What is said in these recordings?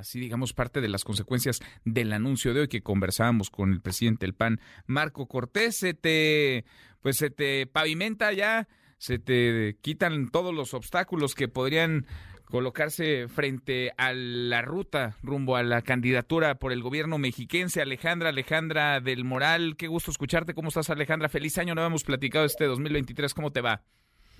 así digamos parte de las consecuencias del anuncio de hoy que conversábamos con el presidente del PAN, Marco Cortés, se te pues se te pavimenta ya, se te quitan todos los obstáculos que podrían colocarse frente a la ruta rumbo a la candidatura por el gobierno mexiquense. Alejandra, Alejandra del Moral, qué gusto escucharte. ¿Cómo estás, Alejandra? Feliz año, no hemos platicado este 2023. ¿Cómo te va?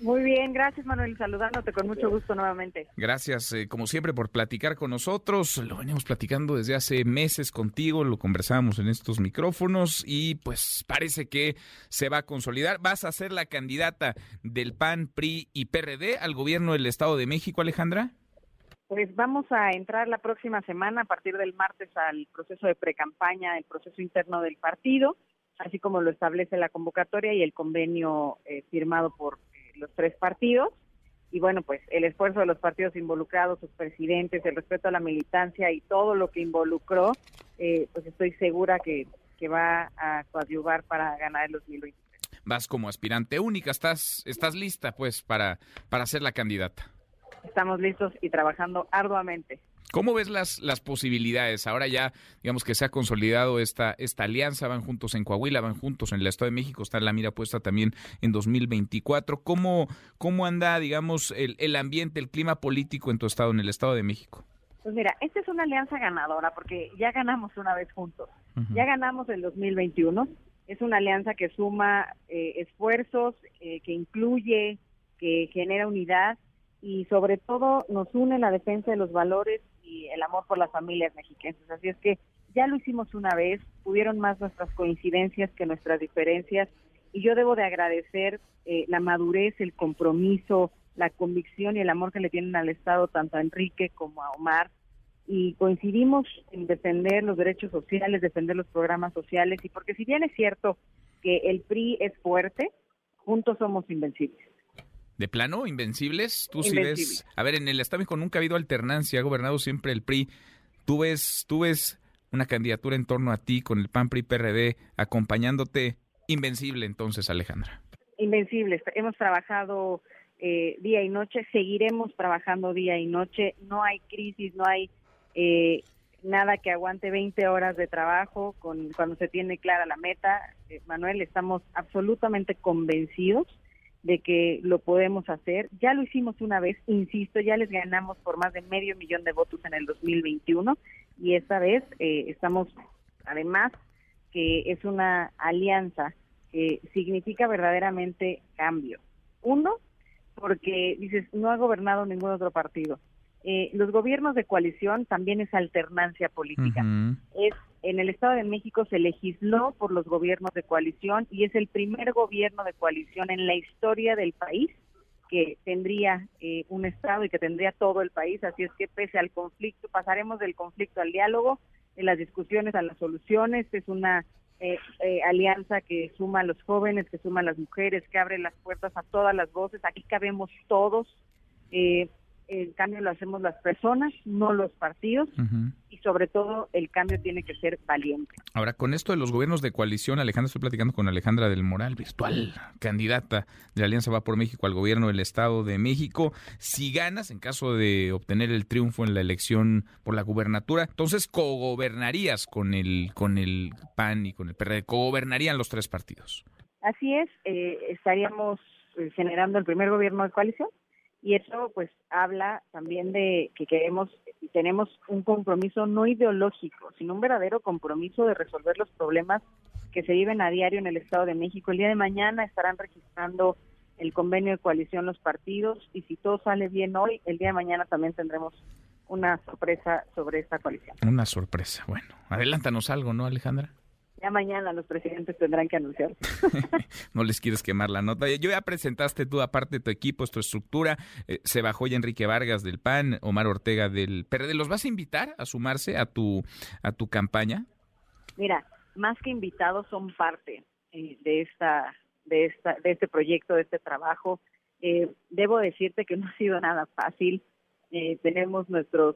Muy bien, gracias Manuel, saludándote con mucho gusto nuevamente. Gracias, eh, como siempre, por platicar con nosotros. Lo veníamos platicando desde hace meses contigo, lo conversábamos en estos micrófonos y pues parece que se va a consolidar. ¿Vas a ser la candidata del PAN, PRI y PRD al gobierno del Estado de México, Alejandra? Pues vamos a entrar la próxima semana, a partir del martes, al proceso de precampaña, el proceso interno del partido, así como lo establece la convocatoria y el convenio eh, firmado por los tres partidos. Y bueno, pues el esfuerzo de los partidos involucrados, sus presidentes, el respeto a la militancia y todo lo que involucró, eh, pues estoy segura que, que va a coadyuvar para ganar el 2023. Vas como aspirante única, estás, estás lista pues para, para ser la candidata. Estamos listos y trabajando arduamente. ¿Cómo ves las, las posibilidades? Ahora ya, digamos que se ha consolidado esta, esta alianza, van juntos en Coahuila, van juntos en el Estado de México, está la mira puesta también en 2024. ¿Cómo, cómo anda, digamos, el, el ambiente, el clima político en tu estado, en el Estado de México? Pues mira, esta es una alianza ganadora porque ya ganamos una vez juntos. Ya ganamos el 2021. Es una alianza que suma eh, esfuerzos, eh, que incluye, que genera unidad y sobre todo nos une la defensa de los valores y el amor por las familias mexicanas. Así es que ya lo hicimos una vez, pudieron más nuestras coincidencias que nuestras diferencias y yo debo de agradecer eh, la madurez, el compromiso, la convicción y el amor que le tienen al Estado tanto a Enrique como a Omar y coincidimos en defender los derechos sociales, defender los programas sociales y porque si bien es cierto que el PRI es fuerte, juntos somos invencibles de plano, invencibles. Tú sí ves. A ver, en el Estado nunca ha habido alternancia, ha gobernado siempre el PRI. Tú ves, tú ves una candidatura en torno a ti con el PAN PRI PRD acompañándote. Invencible entonces, Alejandra. Invencible. Hemos trabajado eh, día y noche, seguiremos trabajando día y noche. No hay crisis, no hay eh, nada que aguante 20 horas de trabajo con cuando se tiene clara la meta. Eh, Manuel, estamos absolutamente convencidos de que lo podemos hacer. Ya lo hicimos una vez, insisto, ya les ganamos por más de medio millón de votos en el 2021 y esta vez eh, estamos, además, que es una alianza que significa verdaderamente cambio. Uno, porque dices, no ha gobernado ningún otro partido. Eh, los gobiernos de coalición también es alternancia política. Es en el Estado de México se legisló por los gobiernos de coalición y es el primer gobierno de coalición en la historia del país que tendría eh, un Estado y que tendría todo el país. Así es que pese al conflicto, pasaremos del conflicto al diálogo, de las discusiones a las soluciones. Es una eh, alianza que suma a los jóvenes, que suma a las mujeres, que abre las puertas a todas las voces. Aquí cabemos todos. El cambio lo hacemos las personas, no los partidos, y sobre todo el cambio tiene que ser valiente. Ahora, con esto de los gobiernos de coalición, Alejandra, estoy platicando con Alejandra del Moral, virtual candidata de la Alianza Va por México al gobierno del Estado de México. Si ganas, en caso de obtener el triunfo en la elección por la gubernatura, entonces cogobernarías con el, con el PAN y con el PRD, cogobernarían los tres partidos. Así es, eh, estaríamos eh, generando el primer gobierno de coalición y eso pues habla también de que queremos y tenemos un compromiso no ideológico, sino un verdadero compromiso de resolver los problemas que se viven a diario en el Estado de México. El día de mañana estarán registrando el convenio de coalición los partidos y si todo sale bien hoy, el día de mañana también tendremos una sorpresa sobre esta coalición. Una sorpresa, bueno, adelántanos algo, ¿no, Alejandra? Ya mañana los presidentes tendrán que anunciar. no les quieres quemar la nota. Yo ya presentaste tú, aparte de tu equipo, tu estructura. Eh, se bajó ya Enrique Vargas del PAN, Omar Ortega del PRD. ¿Los vas a invitar a sumarse a tu, a tu campaña? Mira, más que invitados son parte eh, de esta de esta de este proyecto de este trabajo eh, debo decirte que no ha sido nada fácil tenemos nuestros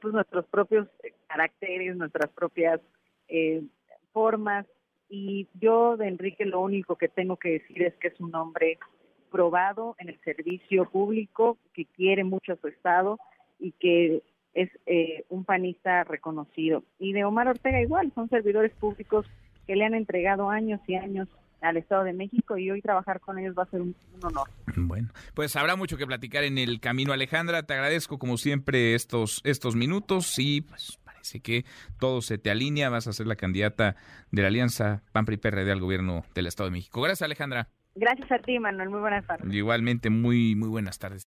pues nuestros propios caracteres nuestras propias formas y yo de Enrique lo único que tengo que decir es que es un hombre probado en el servicio público, que quiere mucho a su Estado y que es eh, un panista reconocido. Y de Omar Ortega igual, son servidores públicos que le han entregado años y años al Estado de México y hoy trabajar con ellos va a ser un, honor. Bueno, pues habrá mucho que platicar en el camino, Alejandra. Te agradezco como siempre estos, estos minutos y pues parece que todo se te alinea. Vas a ser la candidata de la Alianza PAN-PRI-PRD al gobierno del Estado de México. Gracias, Alejandra. Gracias a ti, Manuel. Muy buenas tardes. Igualmente, muy, muy buenas tardes.